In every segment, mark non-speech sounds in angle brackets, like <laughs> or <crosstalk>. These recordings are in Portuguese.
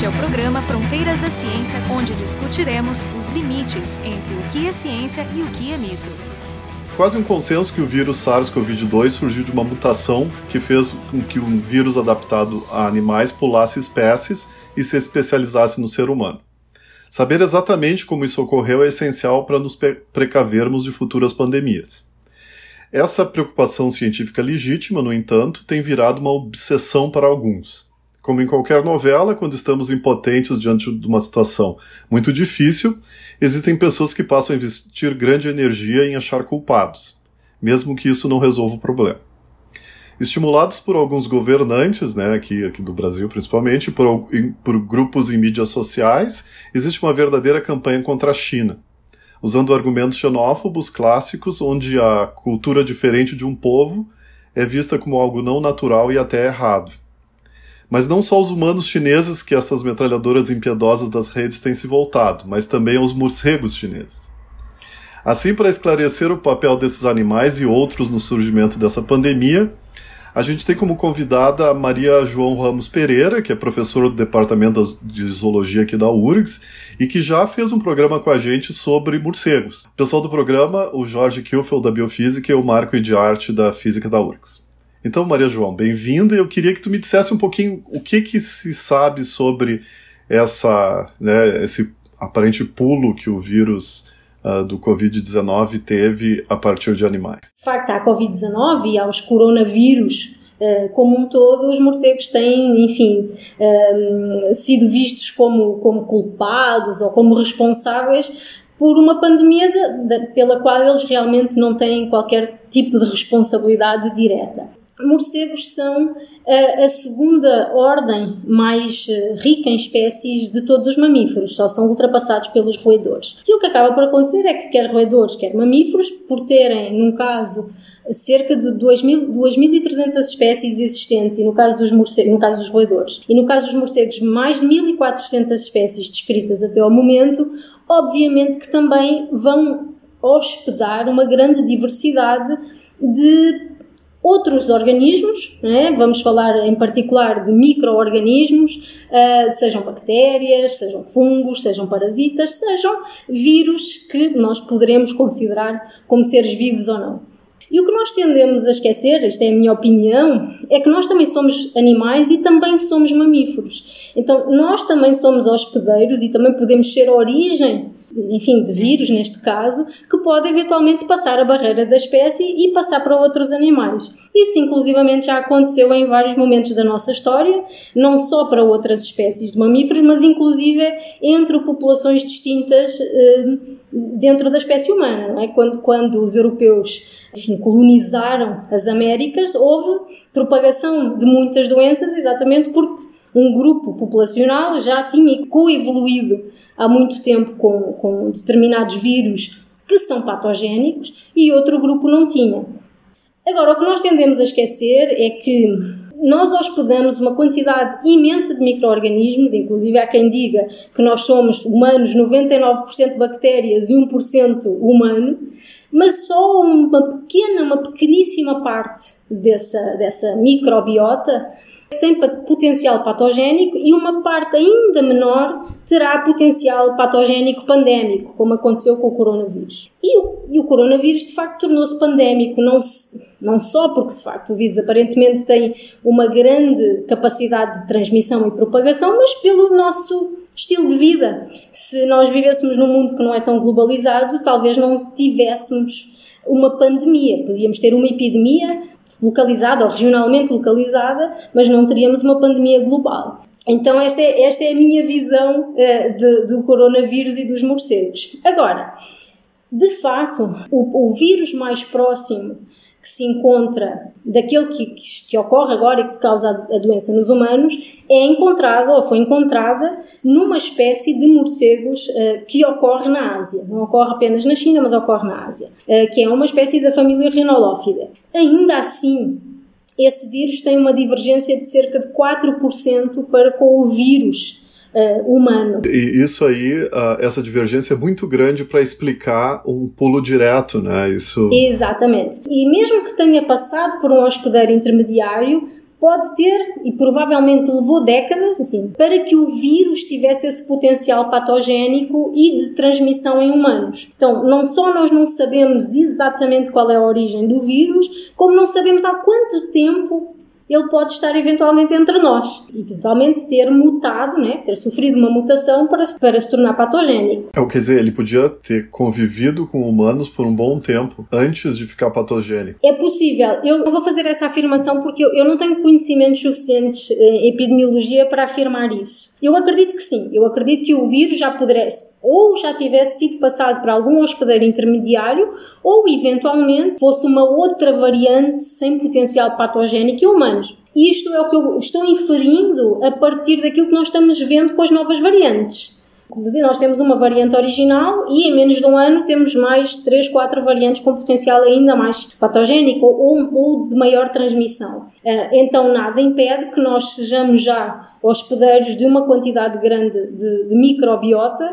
Este é o programa Fronteiras da Ciência, onde discutiremos os limites entre o que é ciência e o que é mito. Quase um consenso que o vírus SARS-CoV-2 surgiu de uma mutação que fez com que um vírus adaptado a animais pulasse espécies e se especializasse no ser humano. Saber exatamente como isso ocorreu é essencial para nos precavermos de futuras pandemias. Essa preocupação científica legítima, no entanto, tem virado uma obsessão para alguns. Como em qualquer novela, quando estamos impotentes diante de uma situação muito difícil, existem pessoas que passam a investir grande energia em achar culpados, mesmo que isso não resolva o problema. Estimulados por alguns governantes, né, aqui, aqui do Brasil principalmente, por, por grupos em mídias sociais, existe uma verdadeira campanha contra a China, usando argumentos xenófobos clássicos, onde a cultura diferente de um povo é vista como algo não natural e até errado. Mas não só os humanos chineses que essas metralhadoras impiedosas das redes têm se voltado, mas também os morcegos chineses. Assim, para esclarecer o papel desses animais e outros no surgimento dessa pandemia, a gente tem como convidada a Maria João Ramos Pereira, que é professora do Departamento de Zoologia aqui da URGS e que já fez um programa com a gente sobre morcegos. O pessoal do programa, o Jorge Kilfeld da Biofísica e o Marco de Arte da Física da URGS. Então, Maria João, bem-vinda. Eu queria que tu me dissesse um pouquinho o que, que se sabe sobre essa, né, esse aparente pulo que o vírus uh, do Covid-19 teve a partir de animais. De facto, à Covid-19 e aos coronavírus uh, como um todo, os morcegos têm, enfim, uh, sido vistos como, como culpados ou como responsáveis por uma pandemia de, de, pela qual eles realmente não têm qualquer tipo de responsabilidade direta morcegos são a, a, segunda ordem mais eh, rica em espécies de todos os mamíferos, só são ultrapassados pelos roedores. E o que acaba por acontecer é que quer roedores, quer mamíferos, por terem, num caso, cerca de 2.300 espécies existentes, e no caso, dos morcegos, no caso dos roedores, e no caso dos morcegos, mais de 1.400 espécies descritas até ao momento, obviamente que também vão hospedar uma grande diversidade de outros organismos, é? vamos falar em particular de micro-organismos, uh, sejam bactérias, sejam fungos, sejam parasitas, sejam vírus que nós poderemos considerar como seres vivos ou não. E o que nós tendemos a esquecer, esta é a minha opinião, é que nós também somos animais e também somos mamíferos. Então, nós também somos hospedeiros e também podemos ser a origem enfim, de vírus neste caso, que pode eventualmente passar a barreira da espécie e passar para outros animais. Isso, inclusivamente, já aconteceu em vários momentos da nossa história, não só para outras espécies de mamíferos, mas inclusive entre populações distintas eh, dentro da espécie humana. É? quando, quando os europeus enfim, colonizaram as Américas, houve propagação de muitas doenças exatamente porque um grupo populacional já tinha coevoluído há muito tempo com, com determinados vírus que são patogénicos e outro grupo não tinha. Agora, o que nós tendemos a esquecer é que nós hospedamos uma quantidade imensa de micro-organismos, inclusive há quem diga que nós somos humanos 99% bactérias e 1% humano, mas só uma pequena, uma pequeníssima parte dessa, dessa microbiota tem potencial patogénico e uma parte ainda menor terá potencial patogénico pandémico, como aconteceu com o coronavírus. E o, e o coronavírus, de facto, tornou-se pandémico, não, não só porque, de facto, o vírus aparentemente tem uma grande capacidade de transmissão e propagação, mas pelo nosso estilo de vida. Se nós vivêssemos num mundo que não é tão globalizado, talvez não tivéssemos uma pandemia. Podíamos ter uma epidemia localizada ou regionalmente localizada, mas não teríamos uma pandemia global. Então, esta é, esta é a minha visão uh, de, do coronavírus e dos morcegos. Agora, de facto, o, o vírus mais próximo que se encontra daquele que, que, que, ocorre agora e que causa a doença nos humanos é encontrada ou foi encontrada numa espécie de morcegos uh, que ocorre na Ásia. Não ocorre apenas na China, mas ocorre na Ásia, uh, que é uma espécie da família Rhinolophida. Ainda assim, esse vírus tem uma divergência de cerca de 4% para com o vírus uh, humano. E isso aí, uh, essa divergência é muito grande para explicar um pulo direto, né? Isso... Exatamente. E mesmo que tenha passado por um hospedeiro intermediário, pode ter, e provavelmente levou décadas, assim, para que o vírus tivesse esse potencial patogénico e de transmissão em humanos. Então, não só nós não sabemos exatamente qual é a origem do vírus, como não sabemos há quanto tempo ele pode estar eventualmente entre nós, eventualmente ter mutado, né, ter sofrido uma mutação para, para se tornar patogênico. É, quer dizer, ele podia ter convivido com humanos por um bom tempo antes de ficar patogênico. É possível. Eu não vou fazer essa afirmação porque eu, eu não tenho conhecimentos suficientes em epidemiologia para afirmar isso. Eu acredito que sim. Eu acredito que o vírus já pudesse ou já tivesse sido passado para algum hospedeiro intermediário ou eventualmente fosse uma outra variante sem potencial patogénico em humanos. Isto é o que eu estou inferindo a partir daquilo que nós estamos vendo com as novas variantes. Nós temos uma variante original e em menos de um ano temos mais 3, 4 variantes com potencial ainda mais patogénico ou, ou de maior transmissão. Eh, então, nada impede que nós sejamos já hospedeiros de uma quantidade grande de, de microbiota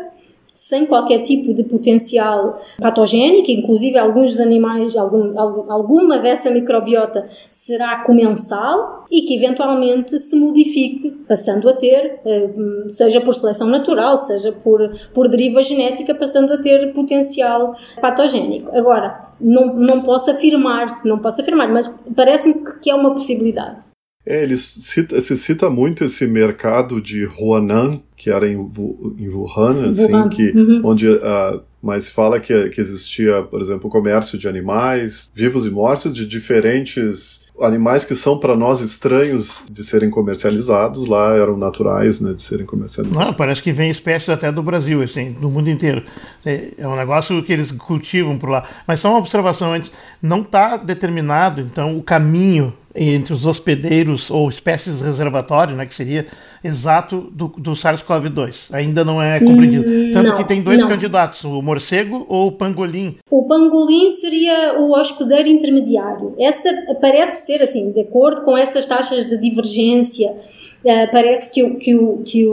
sem qualquer tipo de potencial patogénico, inclusive alguns dos animais, algum, alguma dessa microbiota será comensal e que eventualmente se modifique, passando a ter, eh, seja por seleção natural, seja por, por deriva genética, passando a ter potencial patogénico. Agora, não, não posso afirmar, não posso afirmar, mas parece-me que é uma possibilidade. É, ele cita, se cita muito esse mercado de Huanan, que era em, em Wuhan, assim, Wuhan. Que, uhum. onde uh, mas fala que, que existia, por exemplo, o comércio de animais vivos e mortos de diferentes animais que são para nós estranhos de serem comercializados lá eram naturais né, de serem comercializados. Ah, parece que vem espécies até do Brasil, assim, do mundo inteiro. É, é um negócio que eles cultivam por lá. Mas só uma observação antes: não está determinado, então, o caminho entre os hospedeiros ou espécies reservatório, né, que seria exato do, do SARS-CoV-2. Ainda não é compreendido. Hum, Tanto não, que tem dois não. candidatos, o morcego ou o pangolim. O pangolim seria o hospedeiro intermediário. Essa parece ser assim, de acordo com essas taxas de divergência, uh, parece que, que, que,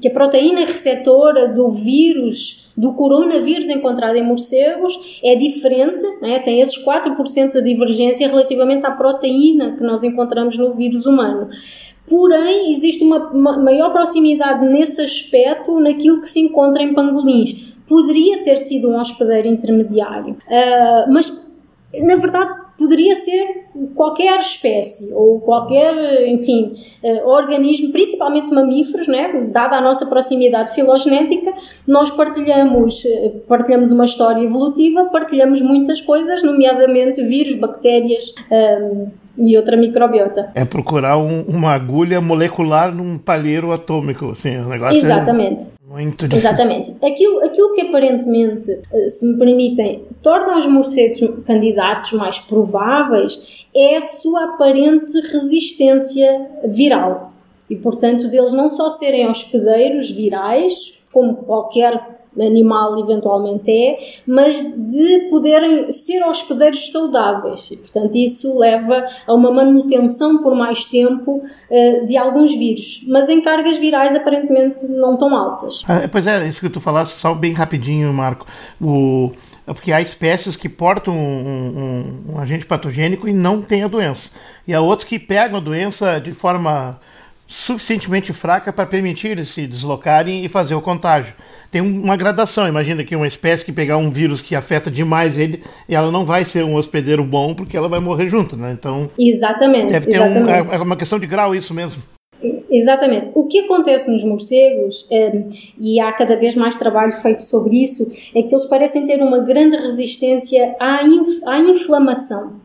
que a proteína receptora do vírus do coronavírus encontrado em morcegos é diferente, né? tem esses 4% de divergência relativamente à proteína que nós encontramos no vírus humano. Porém, existe uma, maior proximidade nesse aspecto naquilo que se encontra em pangolins. Poderia ter sido um hospedeiro intermediário, uh, mas na verdade poderia ser qualquer espécie ou qualquer, enfim, uh, organismo, principalmente mamíferos, né? dada a nossa proximidade filogenética, nós partilhamos, uh, partilhamos uma história evolutiva, partilhamos muitas coisas, nomeadamente vírus, bactérias. Uh, e outra microbiota. É procurar um, uma agulha molecular num palheiro atômico, assim, o negócio é Exatamente. É muito difícil. Exatamente. Aquilo, aquilo que aparentemente, eh, se me permitem, torna os morcegos candidatos mais prováveis é a sua aparente resistência viral. E, portanto, deles não só serem hospedeiros virais, como qualquer animal eventualmente é, mas de poderem ser hospedeiros saudáveis. E, portanto, isso leva a uma manutenção por mais tempo uh, de alguns vírus, mas em cargas virais aparentemente não tão altas. Ah, pois é, isso que tu falaste, só bem rapidinho, Marco. O porque há espécies que portam um, um, um, agente patogênico e não têm a doença. E há outros que pegam a doença de forma suficientemente fraca para permitir eles se deslocarem e fazer o contágio. Tem uma gradação, imagina que uma espécie que pegar um vírus que afeta demais ele, ela não vai ser um hospedeiro bom porque ela vai morrer junto, né? Então, exatamente, deve ter exatamente. Um, é uma questão de grau isso mesmo. Exatamente. O que acontece nos morcegos, é, e há cada vez mais trabalho feito sobre isso, é que eles parecem ter uma grande resistência à, inf à inflamação.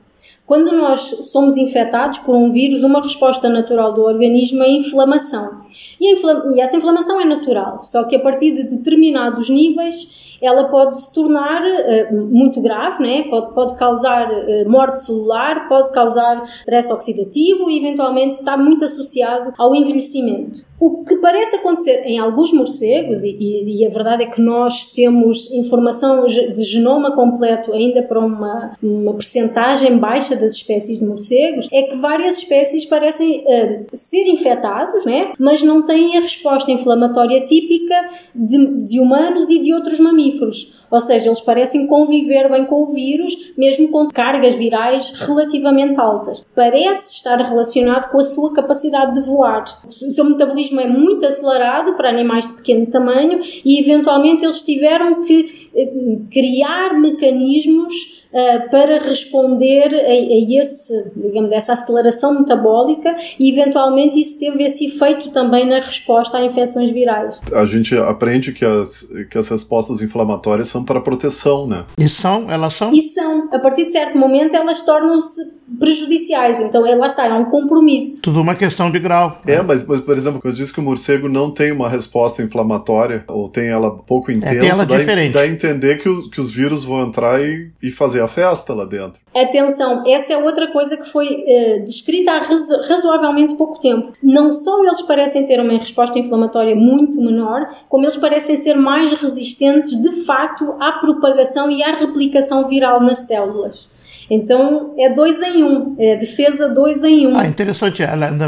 Quando nós somos infectados por um vírus, uma resposta natural do organismo é a inflamação. E, a e essa inflamação é natural, só que a partir de determinados níveis ela pode se tornar uh, muito grave, né? pode, pode causar uh, morte celular, pode causar stress oxidativo e eventualmente está muito associado ao envelhecimento. O que parece acontecer em alguns morcegos, e, e, a verdade é que nós temos informação de genoma completo ainda para uma, uma percentagem baixa baixa das espécies de morcegos é que várias espécies parecem uh, ser infectados, né? mas não têm a resposta inflamatória típica de, de humanos e de outros mamíferos. Ou seja, eles parecem conviver bem com o vírus, mesmo com cargas virais relativamente altas. Parece estar relacionado com a sua capacidade de voar. O seu metabolismo é muito acelerado para animais de pequeno tamanho e, eventualmente, eles tiveram que eh, criar mecanismos uh, para responder a, a, esse, digamos, essa aceleração metabólica e eventualmente isso teve esse efeito também na resposta a infecções virais. A gente aprende que as, que as respostas inflamatórias são para proteção, né? E são, elas são? E são. A partir de certo momento elas tornam-se prejudiciais, então é, lá está, é um compromisso. Tudo uma questão de grau. É, mas, mas por exemplo, quando eu disse que o morcego não tem uma resposta inflamatória, ou tem ela pouco intensa, é, tem ela dá, diferente. dá a entender que, o, que os vírus vão entrar e, e fazer a festa lá dentro. Atenção, essa é outra coisa que foi uh, descrita há razoavelmente pouco tempo. Não só eles parecem ter uma resposta inflamatória muito menor, como eles parecem ser mais resistentes de facto à propagação e à replicação viral nas células. Então é dois em um, é defesa dois em um. Ah, interessante,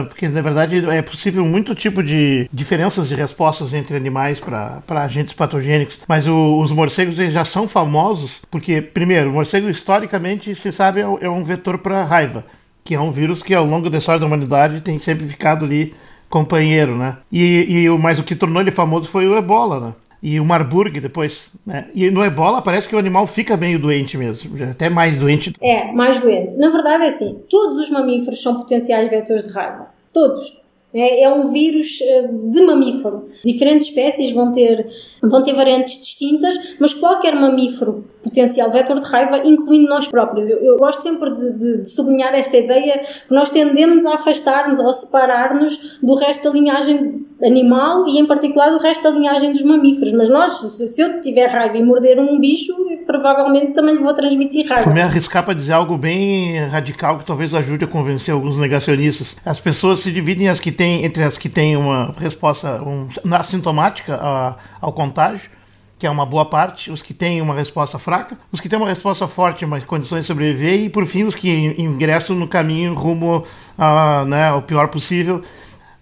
porque na verdade é possível muito tipo de diferenças de respostas entre animais para agentes patogênicos, mas o, os morcegos já são famosos porque, primeiro, o morcego historicamente se sabe é, é um vetor para raiva, que é um vírus que ao longo da história da humanidade tem sempre ficado ali companheiro, né? E, e mas o que tornou ele famoso foi o ebola, né? E o Marburg depois. Né? E no ebola parece que o animal fica meio doente mesmo, até mais doente. É, mais doente. Na verdade é assim, todos os mamíferos são potenciais vetores de raiva. Todos. É, é um vírus eh, de mamífero. Diferentes espécies vão ter, vão ter variantes distintas, mas qualquer mamífero potencial vetor de raiva, incluindo nós próprios. Eu, eu gosto sempre de, de, de, sublinhar esta ideia que nós tendemos a afastar-nos ou separar-nos do resto da linhagem animal e, em particular, do resto da linhagem dos mamíferos. Mas nós, se eu tiver raiva e morder um bicho, provavelmente também lhe vou transmitir raiva. Vou me arriscar para dizer algo bem radical que talvez ajude a convencer alguns negacionistas. As pessoas se dividem as que têm, entre as que têm uma resposta um, assintomática a, ao contágio que é uma boa parte, os que têm uma resposta fraca, os que têm uma resposta forte, mas condições de sobreviver, e por fim os que ingressam no caminho rumo a, né, ao pior possível.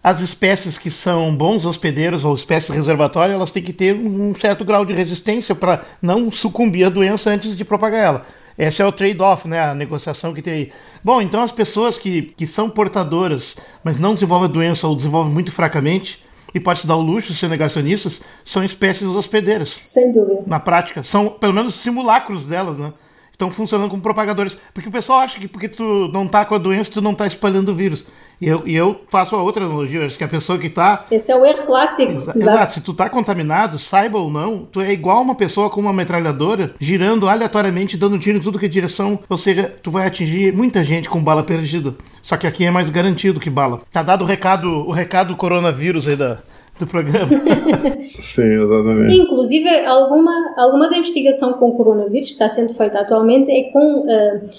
As espécies que são bons hospedeiros ou espécies reservatórias, elas têm que ter um certo grau de resistência para não sucumbir à doença antes de propagar ela. Esse é o trade-off, né? A negociação que tem aí. Bom, então as pessoas que, que são portadoras, mas não desenvolvem a doença ou desenvolvem muito fracamente, e pode se dar o luxo de ser negacionistas, são espécies hospedeiras. Sem dúvida. Na prática. São, pelo menos, simulacros delas, né? Estão funcionando como propagadores. Porque o pessoal acha que porque tu não tá com a doença, tu não tá espalhando o vírus. E eu, e eu faço a outra analogia, acho que a pessoa que está. Esse é o erro clássico. Exa exato. exato. Se tu está contaminado, saiba ou não, tu é igual uma pessoa com uma metralhadora girando aleatoriamente, dando tiro em tudo que é direção. Ou seja, tu vai atingir muita gente com bala perdida. Só que aqui é mais garantido que bala. Tá dado o recado, o recado coronavírus aí da, do programa. <laughs> Sim, exatamente. Inclusive, alguma, alguma da investigação com o coronavírus que está sendo feita atualmente é com uh,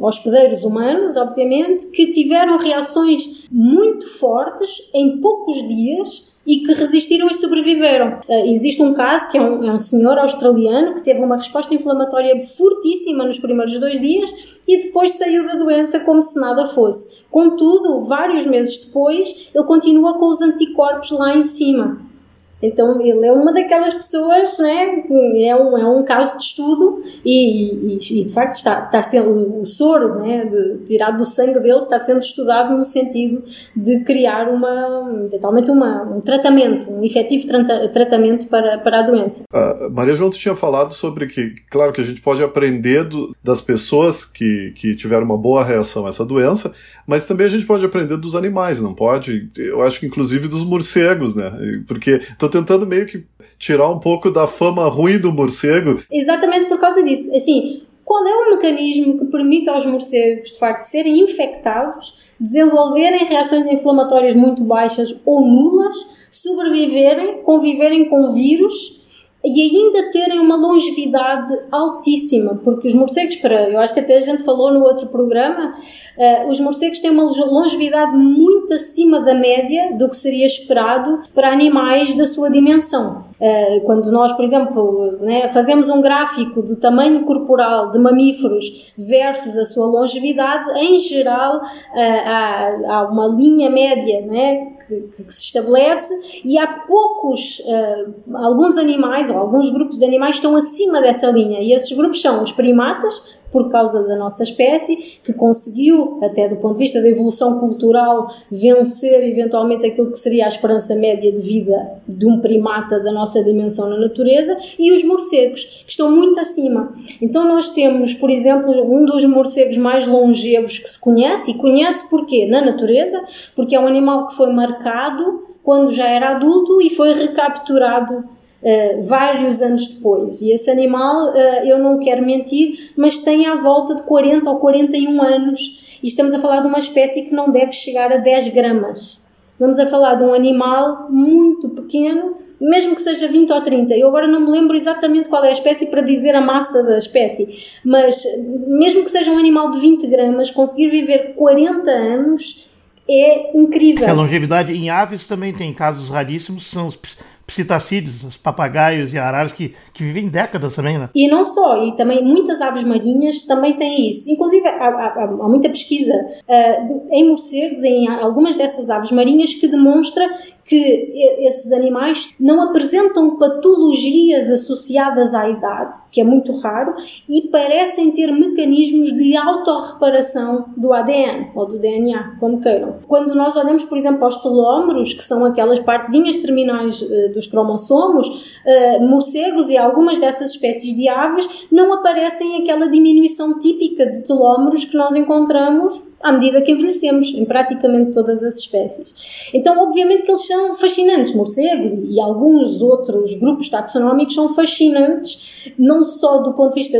hospedeiros humanos, obviamente, que tiveram reações muito fortes em poucos dias e que resistiram e sobreviveram. Uh, existe um caso que é um, é um senhor australiano que teve uma resposta inflamatória fortíssima nos primeiros dois dias e depois saiu da doença como se nada fosse. Contudo, vários meses depois, ele continua com os anticorpos lá em cima. Então ele é uma daquelas pessoas, né? é, um, é um caso de estudo e, e, e de facto está, está sendo o soro né? de, tirado do sangue dele está sendo estudado no sentido de criar uma, eventualmente uma, um tratamento, um efetivo tra tratamento para, para a doença. A Maria João tinha falado sobre que, claro que a gente pode aprender do, das pessoas que, que tiveram uma boa reação a essa doença, mas também a gente pode aprender dos animais, não pode? Eu acho que inclusive dos morcegos, né? Porque estou tentando meio que tirar um pouco da fama ruim do morcego. Exatamente por causa disso. Assim, qual é o mecanismo que permite aos morcegos, de facto, serem infectados, desenvolverem reações inflamatórias muito baixas ou nulas, sobreviverem, conviverem com vírus e ainda terem uma longevidade altíssima, porque os morcegos, para, eu acho que até a gente falou no outro programa, uh, os morcegos têm uma longevidade muito acima da média do que seria esperado para animais da sua dimensão. Uh, quando nós, por exemplo, né, fazemos um gráfico do tamanho corporal de mamíferos versus a sua longevidade, em geral uh, há, há, uma linha média né, que, que, se estabelece e há poucos, uh, alguns animais ou alguns grupos de animais estão acima dessa linha. E esses grupos são os primatas, por causa da nossa espécie, que conseguiu, até do ponto de vista da evolução cultural, vencer eventualmente aquilo que seria a esperança média de vida de um primata da nossa dimensão na natureza, e os morcegos, que estão muito acima. Então nós temos, por exemplo, um dos morcegos mais longevos que se conhece, e conhece porquê? Na natureza, porque é um animal que foi marcado quando já era adulto e foi recapturado Uh, vários anos depois. E esse animal, uh, eu não quero mentir, mas tem à volta de 40 ou 41 anos. E estamos a falar de uma espécie que não deve chegar a 10 gramas. Estamos a falar de um animal muito pequeno, mesmo que seja 20 ou 30. Eu agora não me lembro exatamente qual é a espécie para dizer a massa da espécie, mas mesmo que seja um animal de 20 gramas, conseguir viver 40 anos é incrível. A longevidade em aves também tem casos raríssimos, são os psitacídeos, os papagaios e araras que, que vivem décadas também, né? E não só, e também muitas aves marinhas também têm isso. Inclusive, há, há, há muita pesquisa uh, em morcegos, em algumas dessas aves marinhas, que demonstra que esses animais não apresentam patologias associadas à idade, que é muito raro, e parecem ter mecanismos de autorreparação do ADN ou do DNA, como queiram. Quando nós olhamos, por exemplo, aos telómeros, que são aquelas partezinhas terminais uh, dos cromossomos, uh, morcegos e algumas dessas espécies de aves não aparecem aquela diminuição típica de telómeros que nós encontramos à medida que envelhecemos, em praticamente todas as espécies. Então, obviamente que eles são fascinantes, morcegos e, alguns outros grupos taxonómicos são fascinantes, não só do ponto de vista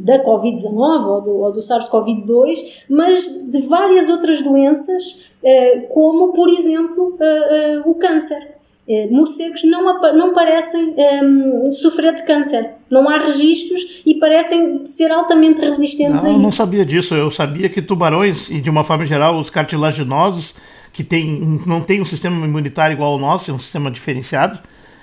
da Covid-19 ou do, ou do SARS-CoV-2, mas de várias outras doenças, eh, como, por exemplo, eh, eh, o câncer. Eh, morcegos não, não parecem um, ehm, sofrer de câncer. Não há registros e parecem ser altamente resistentes não, a isso. Eu não sabia disso. Eu sabia que tubarões, e de uma forma geral, os cartilaginosos, que tem, não têm um sistema imunitário igual ao nosso, é um sistema diferenciado,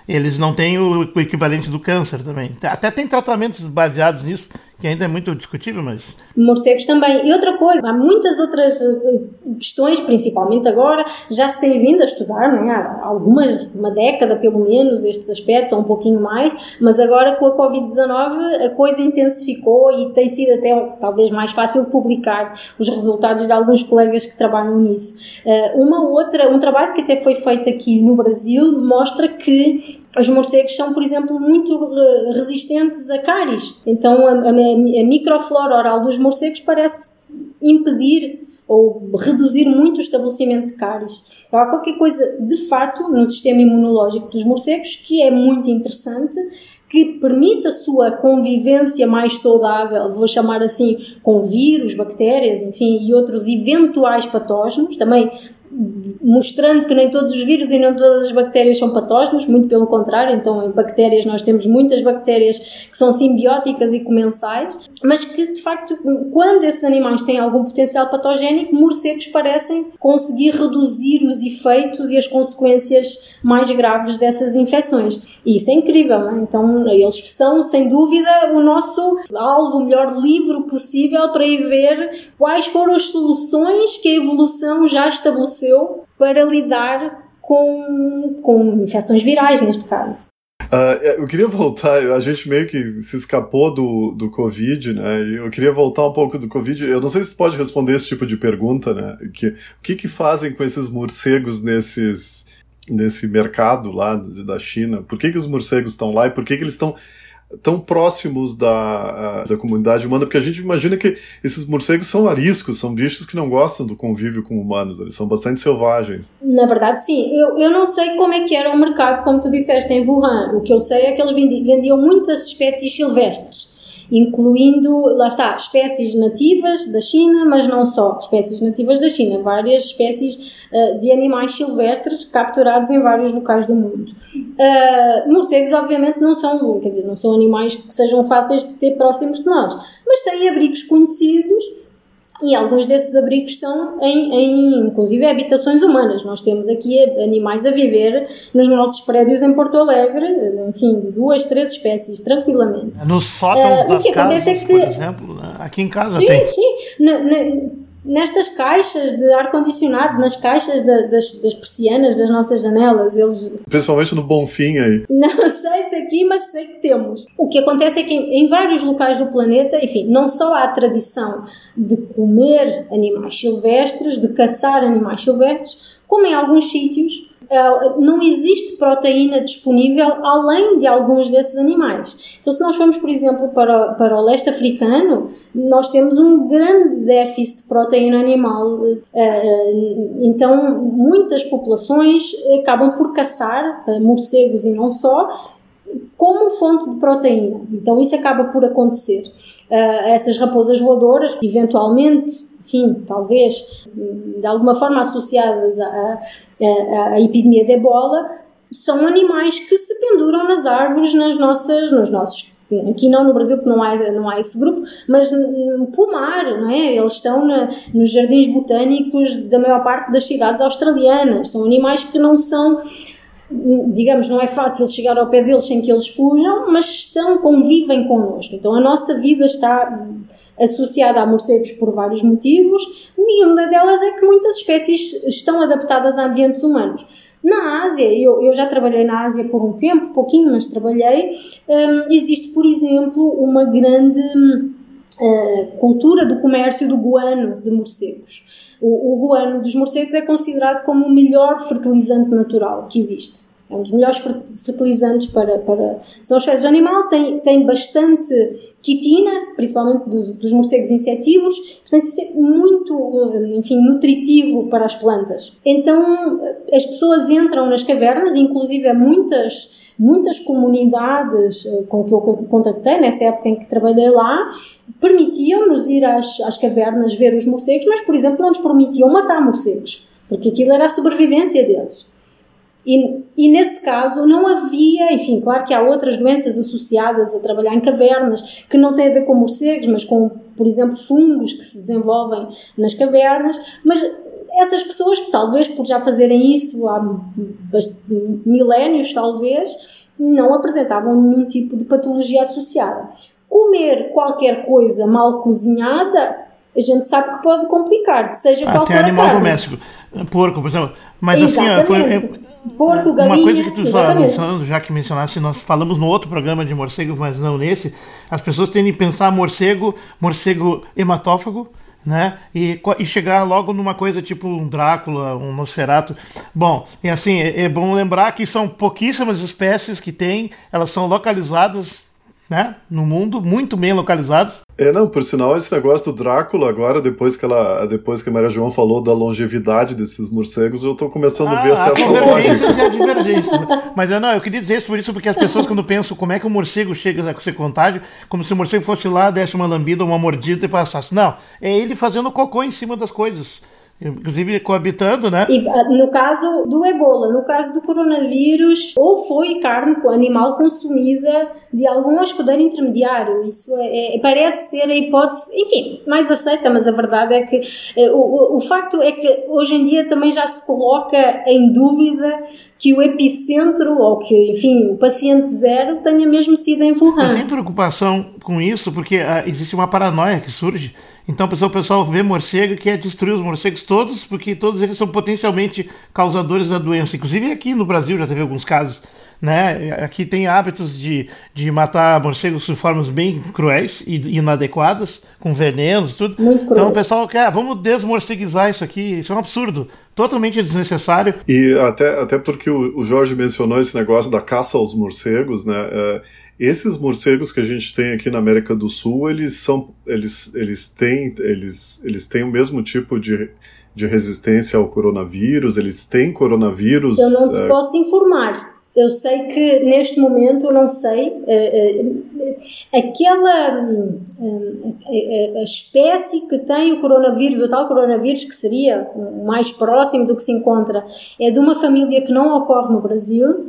eles não têm o, o equivalente do câncer também. Até tem tratamentos baseados nisso, que ainda é muito discutível, mas. Morcegos também. E outra coisa, há muitas outras eh, questões, principalmente agora, já se tem vindo a estudar, não é? há alguma, uma década pelo menos, estes aspectos, ou um pouquinho mais, mas agora com a Covid-19 a coisa intensificou e tem sido até talvez mais fácil publicar os resultados de alguns colegas que trabalham nisso. Eh, uma outra, um trabalho que até foi feito aqui no Brasil mostra que os morcegos são, por exemplo, muito eh, resistentes a cáries. Então a, a a microflora oral dos morcegos parece impedir ou reduzir muito o estabelecimento de cáries. Então, há qualquer coisa de fato no sistema imunológico dos morcegos que é muito interessante, que permite a sua convivência mais saudável, vou chamar assim, com vírus, bactérias, enfim, e outros eventuais patógenos. Também mostrando que nem todos os vírus e nem todas as bactérias são patógenos, muito pelo contrário, então em bactérias nós temos muitas bactérias que são simbióticas e comensais, mas que de facto, quando esses animais têm algum potencial patogénico, morcegos parecem conseguir reduzir os efeitos e as consequências mais graves dessas infecções. E isso é incrível, não é? Então eles são, sem dúvida, o nosso alvo, o melhor livro possível para ir ver quais foram as soluções que a evolução já estabeleceu estabeleceu para lidar com, com infecções virais, neste caso. Uh, eu queria voltar, a gente meio que se escapou do, do Covid, né? Eu queria voltar um pouco do Covid. Eu não sei se pode responder esse tipo de pergunta, né? Que, o que, que fazem com esses morcegos nesses, nesse mercado lá da China? Por que, que os morcegos estão lá e por que, que eles estão tão próximos da, da comunidade humana, porque a gente imagina que esses morcegos são ariscos, são bichos que não gostam do convívio com humanos, eles são bastante selvagens. Na verdade, sim. Eu, eu não sei como é que era o mercado, como tu disseste, em Wuhan. O que eu sei é que eles vendiam muitas espécies silvestres incluindo, lá está, espécies nativas da China, mas não só espécies nativas da China, várias espécies uh, de animais silvestres capturados em vários locais do mundo. Uh, morcegos, obviamente, não são, quer dizer, não são animais que sejam fáceis de ter próximos de nós, mas têm abrigos conhecidos e alguns desses abrigos são em, em, inclusive, habitações humanas. Nós temos aqui animais a viver nos nossos prédios em Porto Alegre, enfim, de duas, três espécies, tranquilamente. Nos sótãos uh, das casas, é que, por exemplo, aqui em casa sim, tem. Sim, sim nestas caixas de ar-condicionado, nas caixas de, das, das persianas das nossas janelas. Eles... Principalmente no Bonfim aí. <laughs> Não sei se aqui, mas sei que temos. O que acontece é que em, em vários locais do planeta, enfim, não só há a tradição de comer animais silvestres, de caçar animais silvestres, como em alguns sítios não existe proteína disponível além de alguns desses animais. Então, se nós formos, por exemplo, para, para o leste africano, nós temos um grande déficit de proteína animal. Eh, então, muitas populações acabam por caçar morcegos e não só, como fonte de proteína. Então, isso acaba por acontecer. essas raposas voadoras, eventualmente, enfim, talvez de alguma forma associadas à epidemia de ebola, são animais que se penduram nas árvores, nas nossas, nos nossos aqui não no Brasil porque não há, não há esse grupo, mas no pomar, não é? Eles estão na, nos jardins botânicos da maior parte das cidades australianas. São animais que não são, digamos, não é fácil chegar ao pé deles sem que eles fujam, mas estão, convivem connosco. Então a nossa vida está associada a morcegos por vários motivos, e uma delas é que muitas espécies estão adaptadas a ambientes humanos. Na Ásia, eu, eu já trabalhei na Ásia por um tempo, pouquinho, mas trabalhei, um, existe, por exemplo, uma grande uh, cultura do comércio do guano de morcegos. O, o guano dos morcegos é considerado como o melhor fertilizante natural que existe. É um dos melhores fertilizantes para, para são as fezes de animal, tem, tem bastante quitina, principalmente dos, dos morcegos insetívoros, portanto isso é muito, enfim, nutritivo para as plantas. Então as pessoas entram nas cavernas, inclusive muitas muitas comunidades eh, com que eu contactei nessa época em que trabalhei lá permitiam-nos ir às, às cavernas ver os morcegos, mas por exemplo não nos permitiam matar morcegos, porque aquilo era a sobrevivência deles. E, e, nesse caso não havia, enfim, claro que há outras doenças associadas a trabalhar em cavernas que não têm a ver com morcegos, mas com, por exemplo, fungos que se desenvolvem nas cavernas, mas essas pessoas, talvez por já fazerem isso há milénios, talvez, não apresentavam nenhum tipo de patologia associada. Comer qualquer coisa mal cozinhada, a gente sabe que pode complicar, seja qual for a animal carne. doméstico, porco, por exemplo. Mas Exatamente. assim, foi, Porco, galinha. Uma coisa que tu mencionando, já que mencionasse, nós falamos no outro programa de morcego, mas não nesse, as pessoas tendem a pensar morcego, morcego hematófago, né? E, e chegar logo numa coisa tipo um Drácula, um Nosferato. Bom, e assim, é, é bom lembrar que são pouquíssimas espécies que tem, elas são localizadas né, no mundo, muito bem localizados. É, não, por sinal, esse negócio do Drácula, agora, depois que ela. Depois que a Maria João falou da longevidade desses morcegos, eu tô começando ah, a ver certa <laughs> convergências e divergências. Mas não, eu queria dizer isso por isso, porque as pessoas, quando pensam como é que o morcego chega a ser contágio, como se o morcego fosse lá, desse uma lambida, uma mordida e passasse. Não, é ele fazendo cocô em cima das coisas inclusive coabitando, né? E, ah, no caso do ebola, no caso do coronavírus, ou foi carne animal consumida de algum hospedeiro intermediário. Isso é, é, parece ser a hipótese, enfim, mais aceita, mas a verdade é que é, o, o facto é que hoje em dia também já se coloca em dúvida que o epicentro, ou que, enfim, o paciente zero tenha mesmo sido em Wuhan. Eu tenho preocupação com isso, porque uh, existe uma paranoia que surge então o pessoal vê morcego e quer destruir os morcegos todos, porque todos eles são potencialmente causadores da doença. Inclusive aqui no Brasil já teve alguns casos. Né? Aqui tem hábitos de, de matar morcegos de formas bem cruéis e inadequadas, com venenos e tudo. Muito então o pessoal quer, ah, vamos desmorceguizar isso aqui, isso é um absurdo, totalmente desnecessário. E até, até porque o, o Jorge mencionou esse negócio da caça aos morcegos, né? É, esses morcegos que a gente tem aqui na América do Sul, eles são, eles, eles têm, eles, eles têm o mesmo tipo de, de resistência ao coronavírus. Eles têm coronavírus. Eu não te é... posso informar. Eu sei que neste momento, não sei, uh, uh, aquela a, a, espécie que tem o coronavírus, o tal coronavírus que seria mais próximo do que se encontra, é de uma família que não ocorre no Brasil.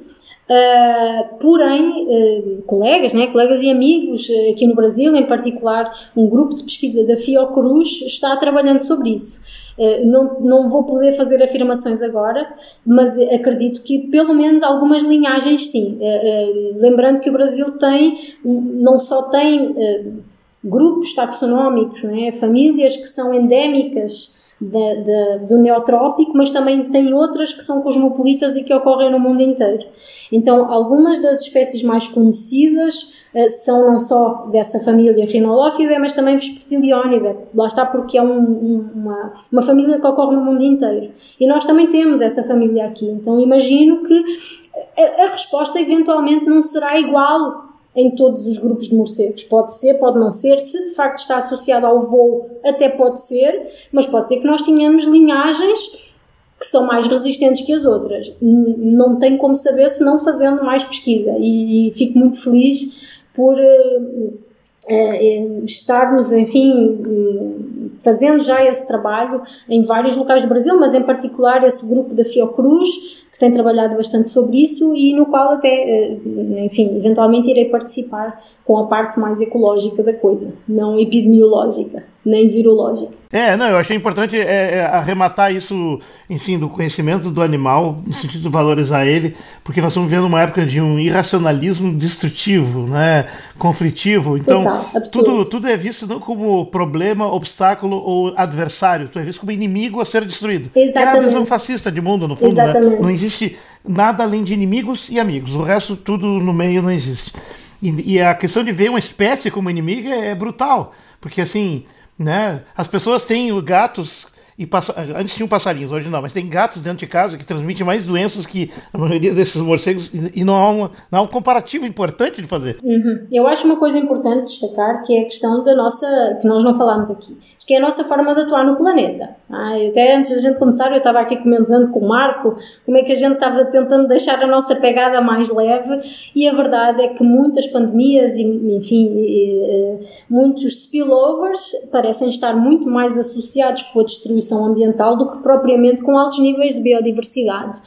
Uh, porém, uh, colegas, né, colegas e amigos uh, aqui no Brasil, em particular um grupo de pesquisa da Fiocruz, está trabalhando sobre isso. Não, não vou poder fazer afirmações agora, mas acredito que pelo menos algumas linhagens sim. Lembrando que o Brasil tem, não só tem grupos taxonómicos, é? famílias que são endémicas da, da, do neotrópico, mas também tem outras que são cosmopolitas e que ocorrem no mundo inteiro. Então, algumas das espécies mais conhecidas uh, são não só dessa família Rhinolophida, mas também Vespertilionida. Lá está porque é um, um, uma, uma família que ocorre no mundo inteiro. E nós também temos essa família aqui. Então, imagino que a, a resposta eventualmente não será igual em todos os grupos de morcegos. Pode ser, pode não ser. Se de facto está associado ao voo, até pode ser, mas pode ser que nós tenhamos linhagens que são mais resistentes que as outras. Não tenho como saber se não fazendo mais pesquisa e fico muito feliz por uh, uh, estarmos, enfim, fazendo já esse trabalho em vários locais do Brasil, mas em particular esse grupo da Fiocruz, tem trabalhado bastante sobre isso e no qual até, eh, enfim, eventualmente irei participar com a parte mais ecológica da coisa, não epidemiológica, nem virológica. É, não, eu achei importante é, é, arrematar isso, enfim, do conhecimento do animal, no sentido de valorizar ele, porque nós estamos vivendo uma época de um irracionalismo destrutivo, né, conflitivo, então Total, tudo, tudo é visto não como problema, obstáculo ou adversário, tudo é visto como inimigo a ser destruído. Exatamente. É a visão fascista de mundo, no fundo, né? Não existe nada além de inimigos e amigos, o resto tudo no meio não existe. E, e, a questão de ver uma espécie como inimiga é brutal, porque assim, né, as pessoas têm gatos e passa... antes tinham passarinhos, hoje não, mas tem gatos dentro de casa que transmitem mais doenças que a maioria desses morcegos e não há, uma, não há um comparativo importante de fazer. Uhum. Eu acho uma coisa importante destacar que é a questão da nossa, que nós não falámos aqui, que é a nossa forma de atuar no planeta. Ah, até antes da gente começar, eu estava aqui comentando com o Marco como é que a gente estava tentando deixar a nossa pegada mais leve e a verdade é que muitas pandemias e, enfim, e, e, muitos spillovers parecem estar muito mais associados com a destruição ambiental do que propriamente com altos níveis de biodiversidade.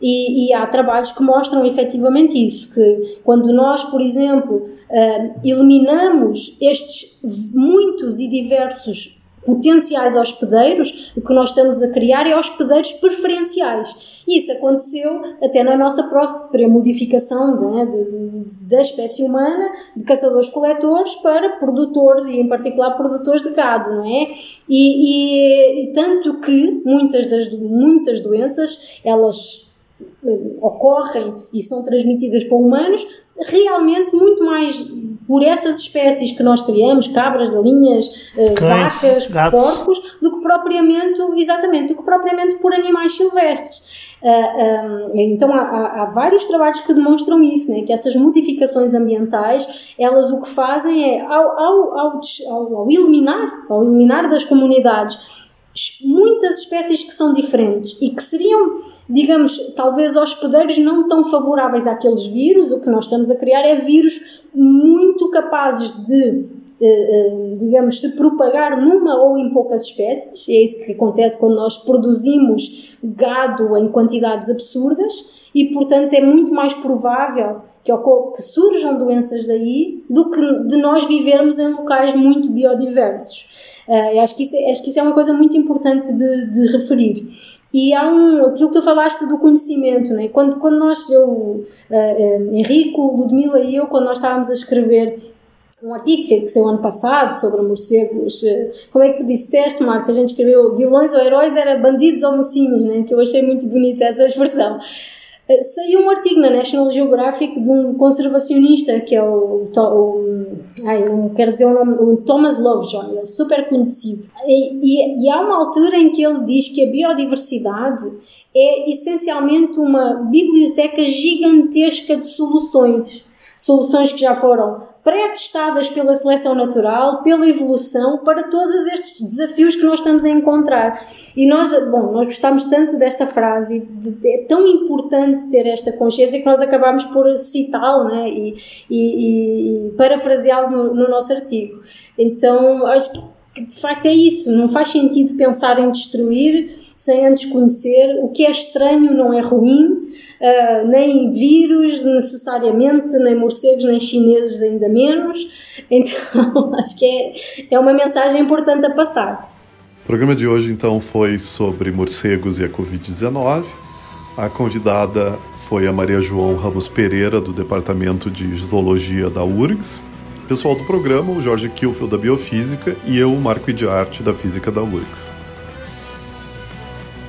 E, e, há trabalhos que mostram efetivamente isso, que quando nós, por exemplo, uh, eliminamos estes muitos e diversos potenciais hospedeiros, o que nós estamos a criar é hospedeiros preferenciais. E isso aconteceu até na nossa própria modificação de, da espécie humana, de caçadores-coletores para produtores e, em particular, produtores de gado, não é? E, e tanto que muitas das muitas doenças elas eh, ocorrem e são transmitidas para humanos realmente muito mais por essas espécies que nós criamos, cabras, galinhas, eh, Cães, vacas, gatos. porcos, do que propriamente, exatamente, do que propriamente por animais silvestres. Ah, um, então há, há, vários trabalhos que demonstram isso, né? que essas modificações ambientais, elas o que fazem é, ao, ao, ao, ao eliminar, ao eliminar das comunidades muitas espécies que são diferentes e que seriam, digamos, talvez hospedeiros não tão favoráveis àqueles vírus, o que nós estamos a criar é vírus muito capazes de, digamos, se propagar numa ou em poucas espécies. É isso que acontece quando nós produzimos gado em quantidades absurdas e, portanto, é muito mais provável que, que surjam doenças daí do que de nós vivermos em locais muito biodiversos. Uh, acho, que isso, é, acho que isso é uma coisa muito importante de, de referir. E há um, aquilo que tu falaste do conhecimento, né? quando, quando nós, eu, uh, uh, Henrico, Ludmila e eu, quando nós estávamos a escrever um artigo que saiu ano passado sobre morcegos, como é que tu disseste, Marco, a gente escreveu vilões ou heróis, era bandidos ou mocinhos, né? que eu achei muito bonita essa expressão. Eh, saiu um artigo na National Geographic de um conservacionista que é o, o ai, não quero dizer o nome, o Thomas Lovejoy, ele é super conhecido. E, e, e há uma altura em que ele diz que a biodiversidade é essencialmente uma biblioteca gigantesca de soluções. Soluções que já foram pré-testadas pela seleção natural, pela evolução, para todos estes desafios que nós estamos a encontrar. E nós, bom, nós gostamos tanto desta frase, é tão importante ter esta consciência que nós acabamos por citá-lo né? e, e, e parafraseá-lo no, no nosso artigo. Então, acho que de facto é isso, não faz sentido pensar em destruir sem antes conhecer o que é estranho, não é ruim, uh, nem vírus necessariamente, nem morcegos, nem chineses ainda menos. <laughs> Então, acho que é, é uma mensagem importante a passar. O programa de hoje, então, foi sobre morcegos e a Covid-19. A convidada foi a Maria João Ramos Pereira, do Departamento de Zoologia da URGS. Pessoal do programa, o Jorge Kilfield, da Biofísica, e eu, Marco de Arte, da Física da URGS.